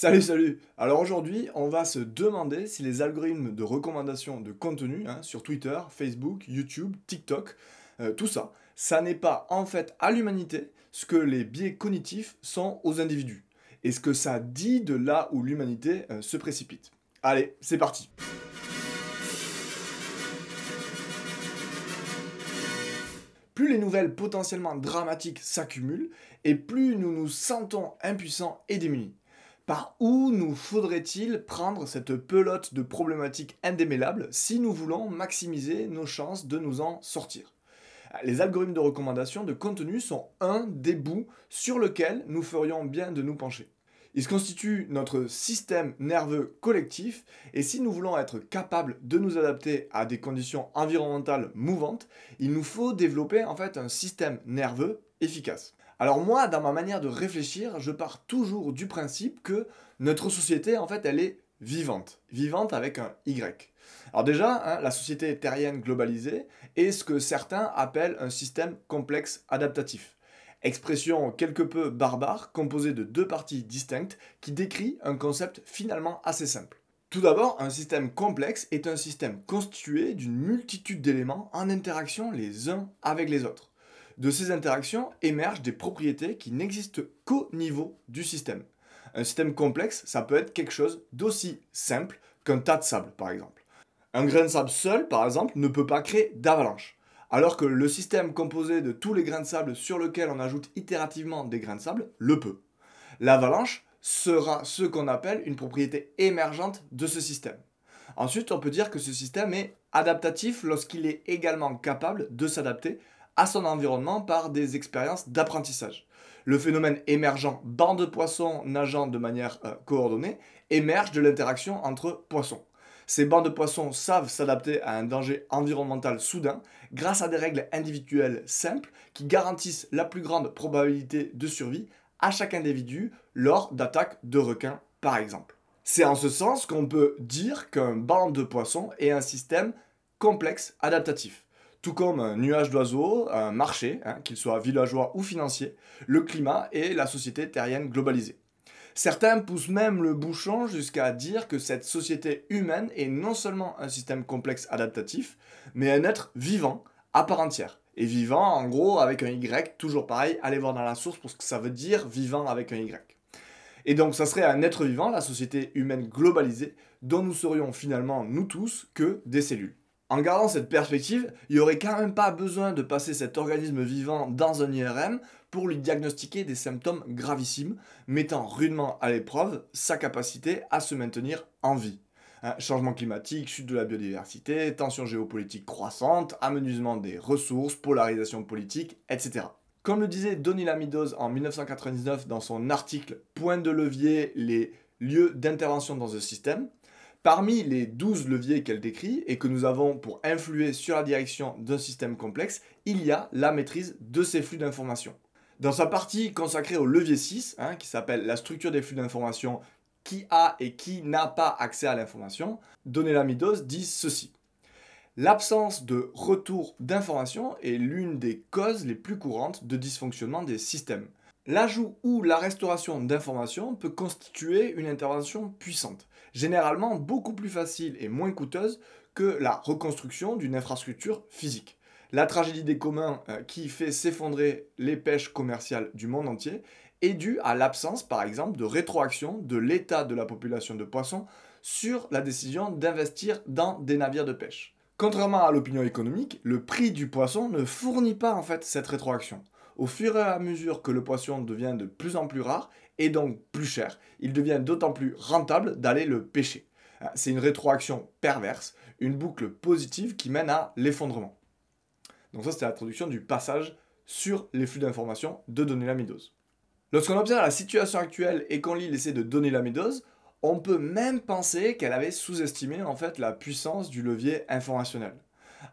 Salut, salut Alors aujourd'hui, on va se demander si les algorithmes de recommandation de contenu hein, sur Twitter, Facebook, YouTube, TikTok, euh, tout ça, ça n'est pas en fait à l'humanité ce que les biais cognitifs sont aux individus. Et ce que ça dit de là où l'humanité euh, se précipite. Allez, c'est parti Plus les nouvelles potentiellement dramatiques s'accumulent, et plus nous nous sentons impuissants et démunis. Par où nous faudrait-il prendre cette pelote de problématiques indémêlables si nous voulons maximiser nos chances de nous en sortir? Les algorithmes de recommandation de contenu sont un des bouts sur lequel nous ferions bien de nous pencher. Ils constituent notre système nerveux collectif et si nous voulons être capables de nous adapter à des conditions environnementales mouvantes, il nous faut développer en fait un système nerveux efficace. Alors moi, dans ma manière de réfléchir, je pars toujours du principe que notre société, en fait, elle est vivante. Vivante avec un Y. Alors déjà, hein, la société terrienne globalisée est ce que certains appellent un système complexe adaptatif. Expression quelque peu barbare, composée de deux parties distinctes, qui décrit un concept finalement assez simple. Tout d'abord, un système complexe est un système constitué d'une multitude d'éléments en interaction les uns avec les autres. De ces interactions émergent des propriétés qui n'existent qu'au niveau du système. Un système complexe, ça peut être quelque chose d'aussi simple qu'un tas de sable, par exemple. Un grain de sable seul, par exemple, ne peut pas créer d'avalanche. Alors que le système composé de tous les grains de sable sur lequel on ajoute itérativement des grains de sable le peut. L'avalanche sera ce qu'on appelle une propriété émergente de ce système. Ensuite, on peut dire que ce système est adaptatif lorsqu'il est également capable de s'adapter à son environnement par des expériences d'apprentissage. Le phénomène émergent bande de poissons nageant de manière euh, coordonnée émerge de l'interaction entre poissons. Ces bandes de poissons savent s'adapter à un danger environnemental soudain grâce à des règles individuelles simples qui garantissent la plus grande probabilité de survie à chaque individu lors d'attaques de requins par exemple. C'est en ce sens qu'on peut dire qu'un bande de poissons est un système complexe adaptatif. Tout comme un nuage d'oiseaux, un marché, hein, qu'il soit villageois ou financier, le climat et la société terrienne globalisée. Certains poussent même le bouchon jusqu'à dire que cette société humaine est non seulement un système complexe adaptatif, mais un être vivant à part entière. Et vivant, en gros, avec un Y, toujours pareil, allez voir dans la source pour ce que ça veut dire vivant avec un Y. Et donc, ça serait un être vivant, la société humaine globalisée, dont nous serions finalement, nous tous, que des cellules. En gardant cette perspective, il n'y aurait quand même pas besoin de passer cet organisme vivant dans un IRM pour lui diagnostiquer des symptômes gravissimes, mettant rudement à l'épreuve sa capacité à se maintenir en vie. Hein, changement climatique, chute de la biodiversité, tensions géopolitiques croissantes, amenuisement des ressources, polarisation politique, etc. Comme le disait Donny Lamidos en 1999 dans son article Point de levier, les lieux d'intervention dans un système, Parmi les 12 leviers qu'elle décrit et que nous avons pour influer sur la direction d'un système complexe, il y a la maîtrise de ces flux d'informations. Dans sa partie consacrée au levier 6, hein, qui s'appelle la structure des flux d'informations, qui a et qui n'a pas accès à l'information, Donella Midos dit ceci. L'absence de retour d'information est l'une des causes les plus courantes de dysfonctionnement des systèmes. L'ajout ou la restauration d'informations peut constituer une intervention puissante, généralement beaucoup plus facile et moins coûteuse que la reconstruction d'une infrastructure physique. La tragédie des communs euh, qui fait s'effondrer les pêches commerciales du monde entier est due à l'absence, par exemple, de rétroaction de l'état de la population de poissons sur la décision d'investir dans des navires de pêche. Contrairement à l'opinion économique, le prix du poisson ne fournit pas en fait cette rétroaction. Au fur et à mesure que le poisson devient de plus en plus rare et donc plus cher, il devient d'autant plus rentable d'aller le pêcher. Ah, c'est une rétroaction perverse, une boucle positive qui mène à l'effondrement. Donc ça, c'était la traduction du passage sur les flux d'informations de données Lamidos. Lorsqu'on observe la situation actuelle et qu'on lit l'essai de données Lamidos, on peut même penser qu'elle avait sous-estimé en fait la puissance du levier informationnel.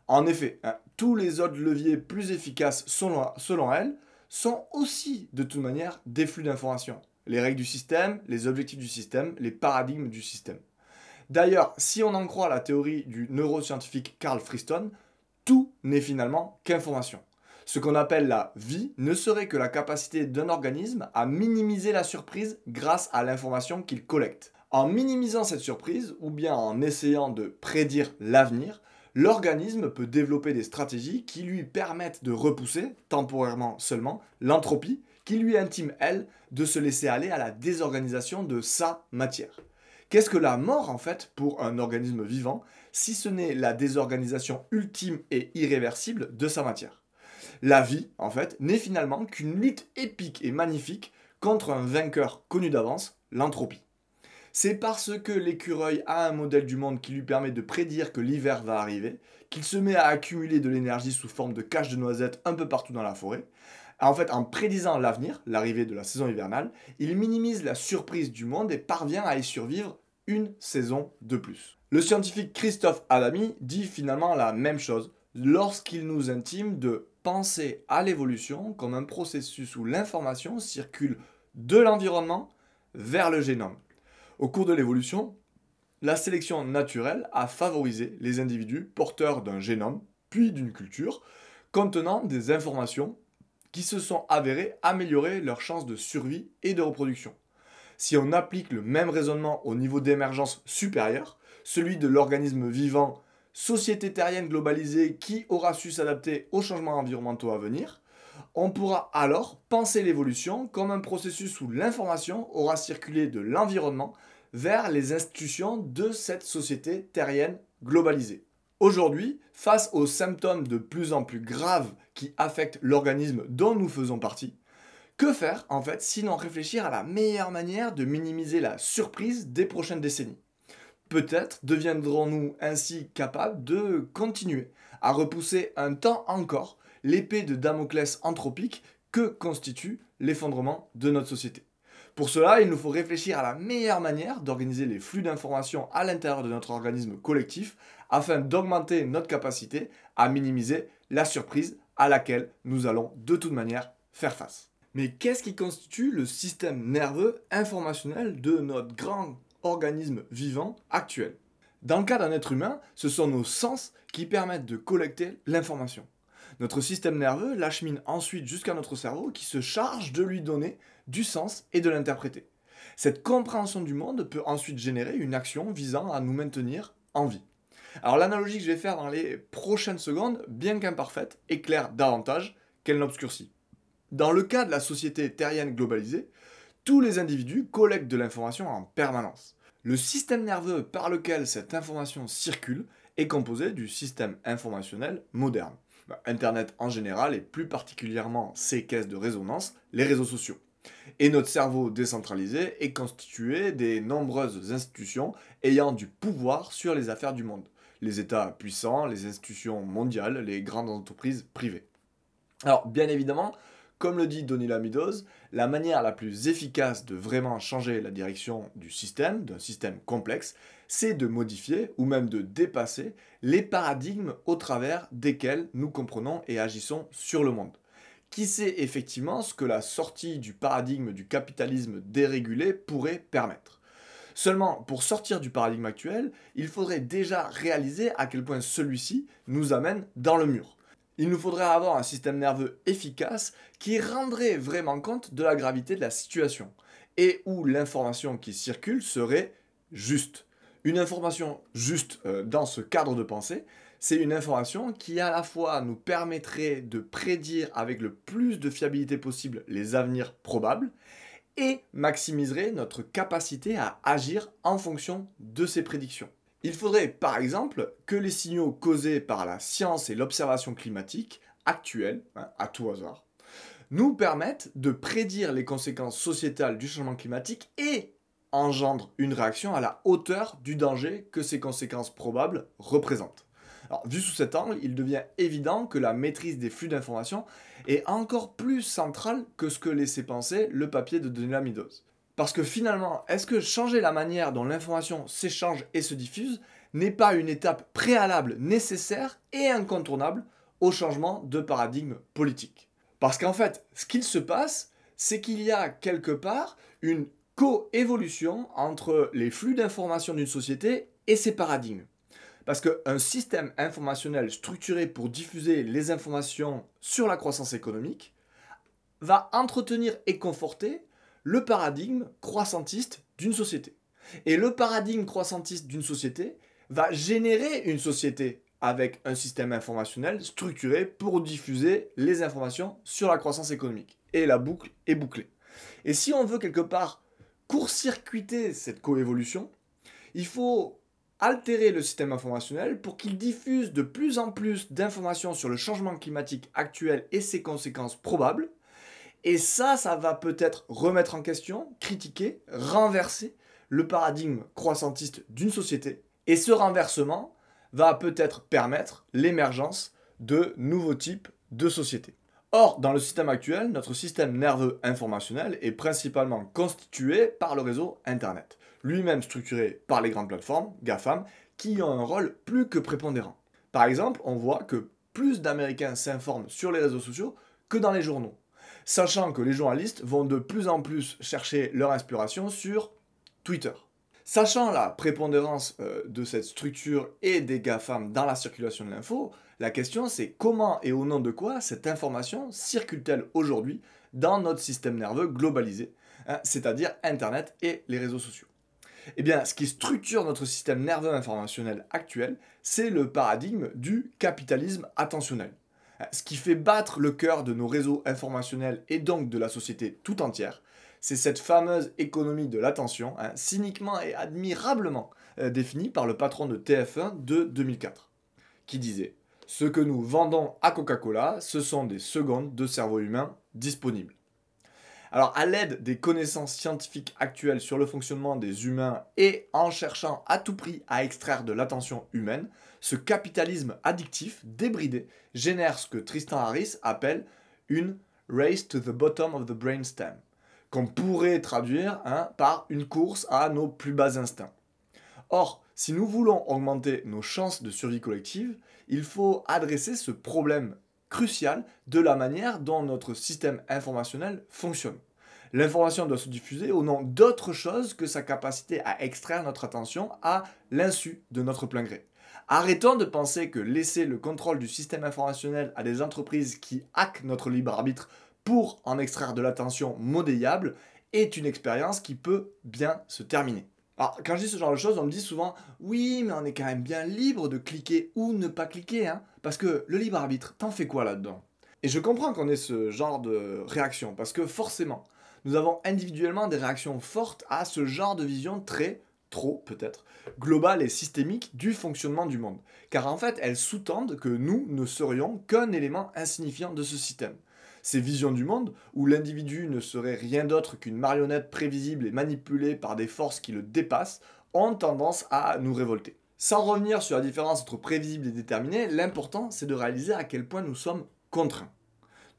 En effet, hein, tous les autres leviers plus efficaces selon, elle sont aussi de toute manière des flux d'informations. Les règles du système, les objectifs du système, les paradigmes du système. D'ailleurs, si on en croit la théorie du neuroscientifique Carl Friston, tout n'est finalement qu'information. Ce qu'on appelle la vie ne serait que la capacité d'un organisme à minimiser la surprise grâce à l'information qu'il collecte. En minimisant cette surprise, ou bien en essayant de prédire l'avenir, l'organisme peut développer des stratégies qui lui permettent de repousser, temporairement seulement, l'entropie, qui lui intime, elle, de se laisser aller à la désorganisation de sa matière. Qu'est-ce que la mort, en fait, pour un organisme vivant, si ce n'est la désorganisation ultime et irréversible de sa matière? La vie, en fait, n'est finalement qu'une lutte épique et magnifique contre un vainqueur connu d'avance, l'entropie. C'est parce que l'écureuil a un modèle du monde qui lui permet de prédire que l'hiver va arriver, qu'il se met à accumuler de l'énergie sous forme de caches de noisettes un peu partout dans la forêt. En fait, en prédisant l'avenir, l'arrivée de la saison hivernale, il minimise la surprise du monde et parvient à y survivre une saison de plus. Le scientifique Christophe Adami dit finalement la même chose lorsqu'il nous intime de penser à l'évolution comme un processus où l'information circule de l'environnement vers le génome. Au cours de l'évolution, la sélection naturelle a favorisé les individus porteurs d'un génome, puis d'une culture, contenant des informations qui se sont avérées améliorer leurs chances de survie et de reproduction. Si on applique le même raisonnement au niveau d'émergence supérieur, celui de l'organisme vivant, société terrienne globalisée qui aura su s'adapter aux changements environnementaux à venir, on pourra alors penser l'évolution comme un processus où l'information aura circulé de l'environnement vers les institutions de cette société terrienne globalisée. Aujourd'hui, face aux symptômes de plus en plus graves qui affectent l'organisme dont nous faisons partie, que faire en fait sinon réfléchir à la meilleure manière de minimiser la surprise des prochaines décennies? Peut-être deviendrons-nous ainsi capables de continuer à repousser un temps encore l'épée de Damoclès anthropique que constitue l'effondrement de notre société. Pour cela, il nous faut réfléchir à la meilleure manière d'organiser les flux d'informations à l'intérieur de notre organisme collectif afin d'augmenter notre capacité à minimiser la surprise à laquelle nous allons de toute manière faire face. Mais qu'est-ce qui constitue le système nerveux informationnel de notre grand organisme vivant actuel? Dans le cas d'un être humain, ce sont nos sens qui permettent de collecter l'information. Notre système nerveux l'achemine ensuite jusqu'à notre cerveau qui se charge de lui donner du sens et de l'interpréter. Cette compréhension du monde peut ensuite générer une action visant à nous maintenir en vie. Alors l'analogie que je vais faire dans les prochaines secondes, bien qu'imparfaite, éclaire davantage qu'elle n'obscurcit. Dans le cas de la société terrienne globalisée, tous les individus collectent de l'information en permanence. Le système nerveux par lequel cette information circule est composé du système informationnel moderne. Bah, Internet en général et plus particulièrement ses caisses de résonance, les réseaux sociaux. Et notre cerveau décentralisé est constitué des nombreuses institutions ayant du pouvoir sur les affaires du monde. Les États puissants, les institutions mondiales, les grandes entreprises privées. Alors bien évidemment, comme le dit Donila Meadows, la manière la plus efficace de vraiment changer la direction du système, d'un système complexe, c'est de modifier ou même de dépasser les paradigmes au travers desquels nous comprenons et agissons sur le monde. Qui sait effectivement ce que la sortie du paradigme du capitalisme dérégulé pourrait permettre Seulement, pour sortir du paradigme actuel, il faudrait déjà réaliser à quel point celui-ci nous amène dans le mur. Il nous faudrait avoir un système nerveux efficace qui rendrait vraiment compte de la gravité de la situation et où l'information qui circule serait juste. Une information juste euh, dans ce cadre de pensée, c'est une information qui à la fois nous permettrait de prédire avec le plus de fiabilité possible les avenirs probables et maximiserait notre capacité à agir en fonction de ces prédictions. Il faudrait par exemple que les signaux causés par la science et l'observation climatique actuelle, hein, à tout hasard, nous permettent de prédire les conséquences sociétales du changement climatique et engendrent une réaction à la hauteur du danger que ces conséquences probables représentent. Vu sous cet angle, il devient évident que la maîtrise des flux d'informations est encore plus centrale que ce que laissait penser le papier de Denis. Parce que finalement, est-ce que changer la manière dont l'information s'échange et se diffuse n'est pas une étape préalable nécessaire et incontournable au changement de paradigme politique? Parce qu'en fait, ce qu'il se passe, c'est qu'il y a quelque part une coévolution entre les flux d'informations d'une société et ses paradigmes. Parce qu'un système informationnel structuré pour diffuser les informations sur la croissance économique va entretenir et conforter le paradigme croissantiste d'une société. Et le paradigme croissantiste d'une société va générer une société avec un système informationnel structuré pour diffuser les informations sur la croissance économique. Et la boucle est bouclée. Et si on veut quelque part court-circuiter cette coévolution, il faut altérer le système informationnel pour qu'il diffuse de plus en plus d'informations sur le changement climatique actuel et ses conséquences probables. Et ça, ça va peut-être remettre en question, critiquer, renverser le paradigme croissantiste d'une société. Et ce renversement va peut-être permettre l'émergence de nouveaux types de sociétés. Or, dans le système actuel, notre système nerveux informationnel est principalement constitué par le réseau Internet, lui-même structuré par les grandes plateformes, GAFAM, qui ont un rôle plus que prépondérant. Par exemple, on voit que plus d'Américains s'informent sur les réseaux sociaux que dans les journaux, sachant que les journalistes vont de plus en plus chercher leur inspiration sur Twitter. Sachant la prépondérance euh, de cette structure et des GAFAM dans la circulation de l'info, la question c'est comment et au nom de quoi cette information circule-t-elle aujourd'hui dans notre système nerveux globalisé, hein, c'est-à-dire Internet et les réseaux sociaux? Eh bien, ce qui structure notre système nerveux informationnel actuel, c'est le paradigme du capitalisme attentionnel. Ce qui fait battre le cœur de nos réseaux informationnels et donc de la société tout entière, c'est cette fameuse économie de l'attention, hein, cyniquement et admirablement euh, définie par le patron de TF1 de 2004, qui disait Ce que nous vendons à Coca-Cola, ce sont des secondes de cerveau humain disponibles. Alors, à l'aide des connaissances scientifiques actuelles sur le fonctionnement des humains et en cherchant à tout prix à extraire de l'attention humaine, ce capitalisme addictif, débridé, génère ce que Tristan Harris appelle une race to the bottom of the brainstem qu'on pourrait traduire hein, par une course à nos plus bas instincts. Or, si nous voulons augmenter nos chances de survie collective, il faut adresser ce problème crucial de la manière dont notre système informationnel fonctionne. L'information doit se diffuser au nom d'autre chose que sa capacité à extraire notre attention à l'insu de notre plein gré. Arrêtons de penser que laisser le contrôle du système informationnel à des entreprises qui hackent notre libre arbitre pour en extraire de l'attention modéliable est une expérience qui peut bien se terminer. Alors, quand je dis ce genre de choses, on me dit souvent Oui, mais on est quand même bien libre de cliquer ou ne pas cliquer, hein, parce que le libre arbitre, t'en fais quoi là-dedans? Et je comprends qu'on ait ce genre de réaction, parce que forcément, nous avons individuellement des réactions fortes à ce genre de vision très, trop peut-être, globale et systémique du fonctionnement du monde. Car en fait, elles sous-tendent que nous ne serions qu'un élément insignifiant de ce système. Ces visions du monde, où l'individu ne serait rien d'autre qu'une marionnette prévisible et manipulée par des forces qui le dépassent, ont tendance à nous révolter. Sans revenir sur la différence entre prévisible et déterminé, l'important c'est de réaliser à quel point nous sommes contraints.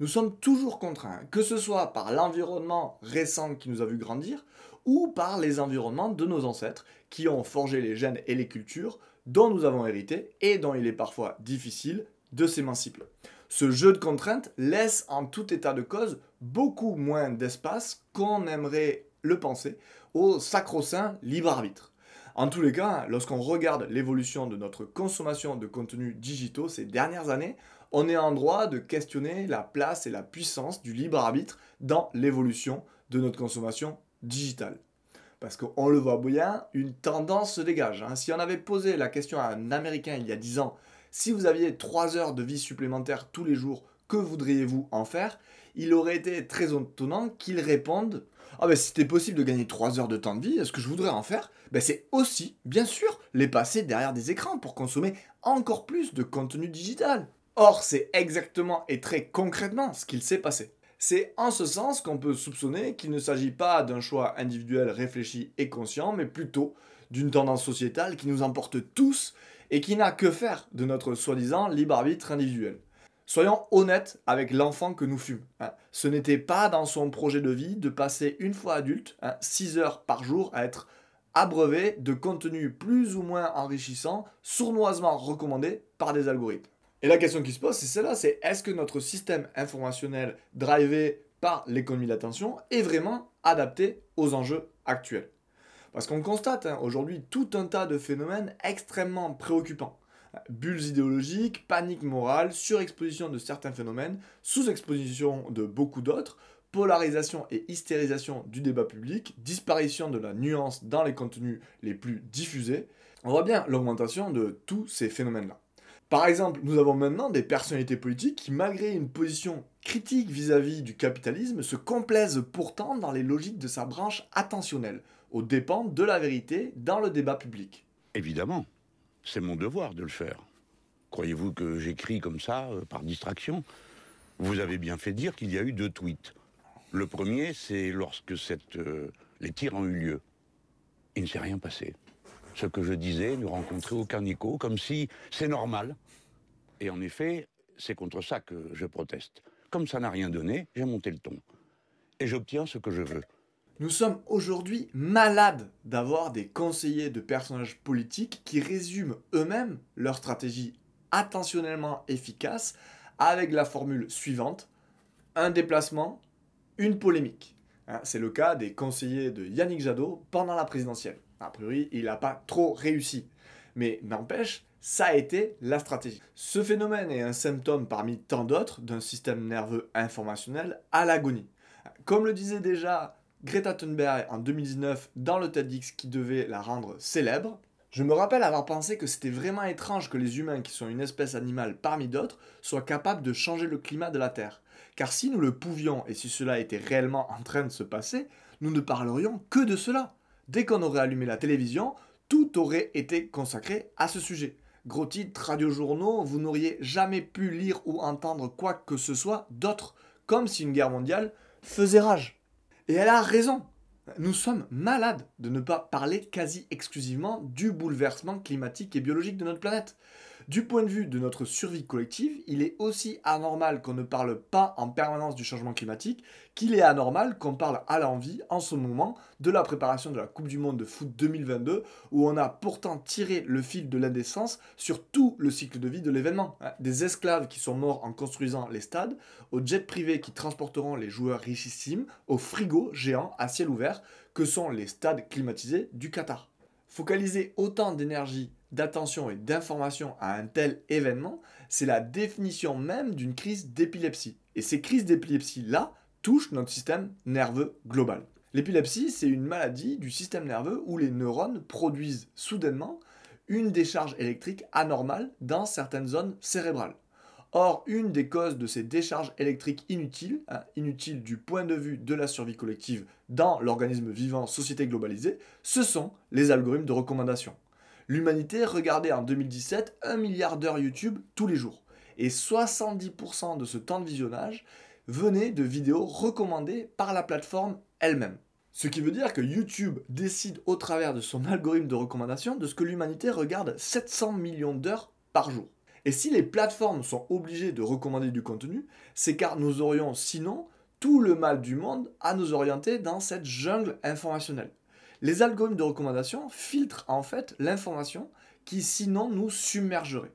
Nous sommes toujours contraints, que ce soit par l'environnement récent qui nous a vu grandir, ou par les environnements de nos ancêtres qui ont forgé les gènes et les cultures dont nous avons hérité et dont il est parfois difficile de s'émanciper. Ce jeu de contraintes laisse en tout état de cause beaucoup moins d'espace qu'on aimerait le penser au sacro-saint libre arbitre. En tous les cas, lorsqu'on regarde l'évolution de notre consommation de contenus digitaux ces dernières années, on est en droit de questionner la place et la puissance du libre arbitre dans l'évolution de notre consommation digitale. Parce qu'on le voit bien, une tendance se dégage. Hein. Si on avait posé la question à un Américain il y a 10 ans, si vous aviez 3 heures de vie supplémentaires tous les jours, que voudriez-vous en faire? Il aurait été très étonnant qu'il réponde Ah ben si c'était possible de gagner 3 heures de temps de vie, ce que je voudrais en faire, ben c'est aussi, bien sûr, les passer derrière des écrans pour consommer encore plus de contenu digital. Or, c'est exactement et très concrètement ce qu'il s'est passé. C'est en ce sens qu'on peut soupçonner qu'il ne s'agit pas d'un choix individuel réfléchi et conscient, mais plutôt d'une tendance sociétale qui nous emporte tous et qui n'a que faire de notre soi-disant libre arbitre individuel. Soyons honnêtes avec l'enfant que nous fûmes. Hein. Ce n'était pas dans son projet de vie de passer une fois adulte 6 hein, heures par jour à être abreuvé de contenus plus ou moins enrichissants, sournoisement recommandés par des algorithmes. Et la question qui se pose, c'est celle-là, c'est est-ce que notre système informationnel drivé par l'économie d'attention est vraiment adapté aux enjeux actuels? Parce qu'on constate hein, aujourd'hui tout un tas de phénomènes extrêmement préoccupants. Bulles idéologiques, panique morale, surexposition de certains phénomènes, sous-exposition de beaucoup d'autres, polarisation et hystérisation du débat public, disparition de la nuance dans les contenus les plus diffusés. On voit bien l'augmentation de tous ces phénomènes-là. Par exemple, nous avons maintenant des personnalités politiques qui, malgré une position critique vis-à-vis du capitalisme, se complaisent pourtant dans les logiques de sa branche attentionnelle, aux dépens de la vérité dans le débat public. Évidemment, c'est mon devoir de le faire. Croyez-vous que j'écris comme ça, euh, par distraction? Vous avez bien fait dire qu'il y a eu deux tweets. Le premier, c'est lorsque euh, les tirs ont eu lieu. Il ne s'est rien passé ce que je disais ne rencontrait aucun écho, comme si c'est normal. Et en effet, c'est contre ça que je proteste. Comme ça n'a rien donné, j'ai monté le ton. Et j'obtiens ce que je veux. Nous sommes aujourd'hui malades d'avoir des conseillers de personnages politiques qui résument eux-mêmes leur stratégie attentionnellement efficace avec la formule suivante un déplacement, une polémique. Hein, c'est le cas des conseillers de Yannick Jadot pendant la présidentielle. A priori, il n'a pas trop réussi. Mais n'empêche, ça a été la stratégie. Ce phénomène est un symptôme parmi tant d'autres d'un système nerveux informationnel à l'agonie. Comme le disait déjà Greta Thunberg en 2019 dans le TEDx qui devait la rendre célèbre, je me rappelle avoir pensé que c'était vraiment étrange que les humains, qui sont une espèce animale parmi d'autres, soient capables de changer le climat de la Terre. Car si nous le pouvions, et si cela était réellement en train de se passer, nous ne parlerions que de cela dès qu'on aurait allumé la télévision, tout aurait été consacré à ce sujet. Gros titres, radiojournaux, vous n'auriez jamais pu lire ou entendre quoi que ce soit d'autre, comme si une guerre mondiale faisait rage. Et elle a raison. Nous sommes malades de ne pas parler quasi exclusivement du bouleversement climatique et biologique de notre planète. Du point de vue de notre survie collective, il est aussi anormal qu'on ne parle pas en permanence du changement climatique qu'il est anormal qu'on parle à l'envie en ce moment de la préparation de la Coupe du Monde de foot 2022 où on a pourtant tiré le fil de l'indécence sur tout le cycle de vie de l'événement. Hein, des esclaves qui sont morts en construisant les stades, aux jets privés qui transporteront les joueurs richissimes, aux frigos géants à ciel ouvert que sont les stades climatisés du Qatar. Focaliser autant d'énergie d'attention et d'information à un tel événement, c'est la définition même d'une crise d'épilepsie. Et ces crises d'épilepsie-là touchent notre système nerveux global. L'épilepsie, c'est une maladie du système nerveux où les neurones produisent soudainement une décharge électrique anormale dans certaines zones cérébrales. Or, une des causes de ces décharges électriques inutiles, hein, inutiles du point de vue de la survie collective dans l'organisme vivant société globalisée, ce sont les algorithmes de recommandation l'humanité regardait en 2017 un milliard d'heures YouTube tous les jours. Et 70% de ce temps de visionnage venait de vidéos recommandées par la plateforme elle-même. Ce qui veut dire que YouTube décide au travers de son algorithme de recommandation de ce que l'humanité regarde 700 millions d'heures par jour. Et si les plateformes sont obligées de recommander du contenu, c'est car nous aurions sinon tout le mal du monde à nous orienter dans cette jungle informationnelle. Les algorithmes de recommandation filtrent en fait l'information qui sinon nous submergerait.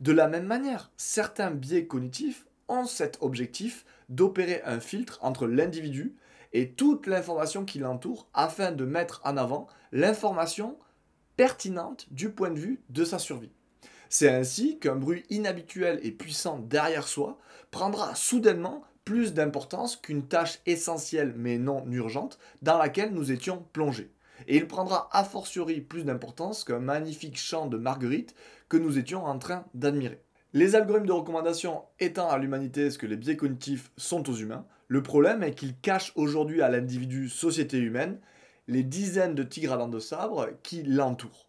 De la même manière, certains biais cognitifs ont cet objectif d'opérer un filtre entre l'individu et toute l'information qui l'entoure afin de mettre en avant l'information pertinente du point de vue de sa survie. C'est ainsi qu'un bruit inhabituel et puissant derrière soi prendra soudainement plus d'importance qu'une tâche essentielle mais non urgente dans laquelle nous étions plongés et il prendra a fortiori plus d'importance qu'un magnifique chant de Marguerite que nous étions en train d'admirer. Les algorithmes de recommandation étant à l'humanité ce que les biais cognitifs sont aux humains, le problème est qu'ils cachent aujourd'hui à l'individu société humaine les dizaines de tigres à dents de sabre qui l'entourent.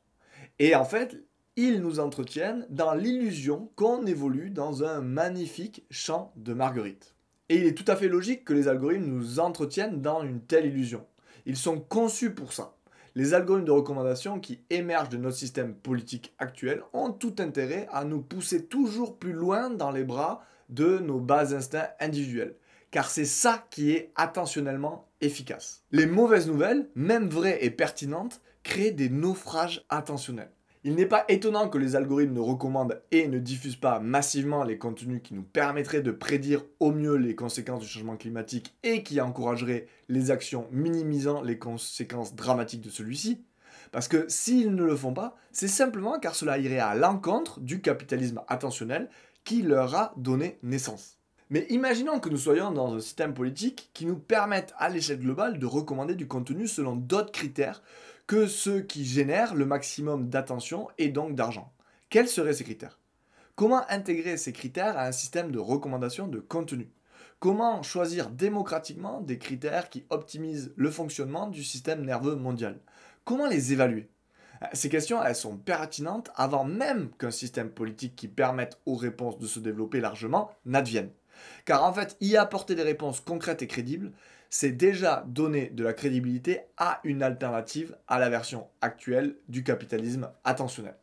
Et en fait, ils nous entretiennent dans l'illusion qu'on évolue dans un magnifique chant de Marguerite. Et il est tout à fait logique que les algorithmes nous entretiennent dans une telle illusion. Ils sont conçus pour ça les algorithmes de recommandation qui émergent de notre système politique actuel ont tout intérêt à nous pousser toujours plus loin dans les bras de nos bas instincts individuels. Car c'est ça qui est attentionnellement efficace. Les mauvaises nouvelles, même vraies et pertinentes, créent des naufrages attentionnels. Il n'est pas étonnant que les algorithmes ne recommandent et ne diffusent pas massivement les contenus qui nous permettraient de prédire au mieux les conséquences du changement climatique et qui encourageraient les actions minimisant les conséquences dramatiques de celui-ci. Parce que s'ils ne le font pas, c'est simplement car cela irait à l'encontre du capitalisme attentionnel qui leur a donné naissance. Mais imaginons que nous soyons dans un système politique qui nous permette à l'échelle globale de recommander du contenu selon d'autres critères que ceux qui génèrent le maximum d'attention et donc d'argent. Quels seraient ces critères? Comment intégrer ces critères à un système de recommandation de contenu? Comment choisir démocratiquement des critères qui optimisent le fonctionnement du système nerveux mondial? Comment les évaluer? Ces questions, elles sont pertinentes avant même qu'un système politique qui permette aux réponses de se développer largement n'advienne. Car en fait, y apporter des réponses concrètes et crédibles, c'est déjà donner de la crédibilité à une alternative à la version actuelle du capitalisme attentionnel.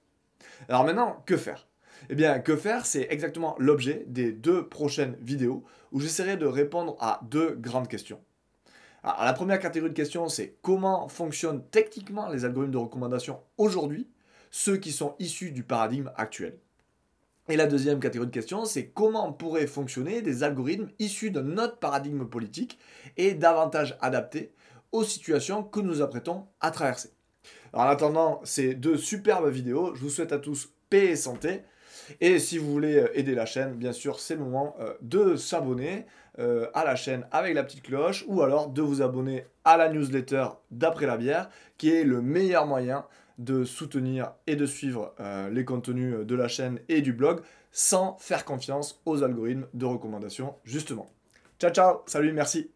Alors maintenant, que faire? Eh bien, que faire, c'est exactement l'objet des deux prochaines vidéos où j'essaierai de répondre à deux grandes questions. Alors, la première catégorie de questions, c'est comment fonctionnent techniquement les algorithmes de recommandation aujourd'hui, ceux qui sont issus du paradigme actuel? Et la deuxième catégorie de questions, c'est comment pourraient fonctionner des algorithmes issus de notre paradigme politique et davantage adaptés aux situations que nous apprêtons à traverser. En attendant ces deux superbes vidéos, je vous souhaite à tous paix et santé. Et si vous voulez euh, aider la chaîne, bien sûr, c'est le moment euh, de s'abonner euh, à la chaîne avec la petite cloche ou alors de vous abonner à la newsletter d'après la bière, qui est le meilleur moyen de soutenir et de suivre les contenus de la chaîne et du blog sans faire confiance aux algorithmes de recommandation, justement. Ciao, ciao, salut, merci.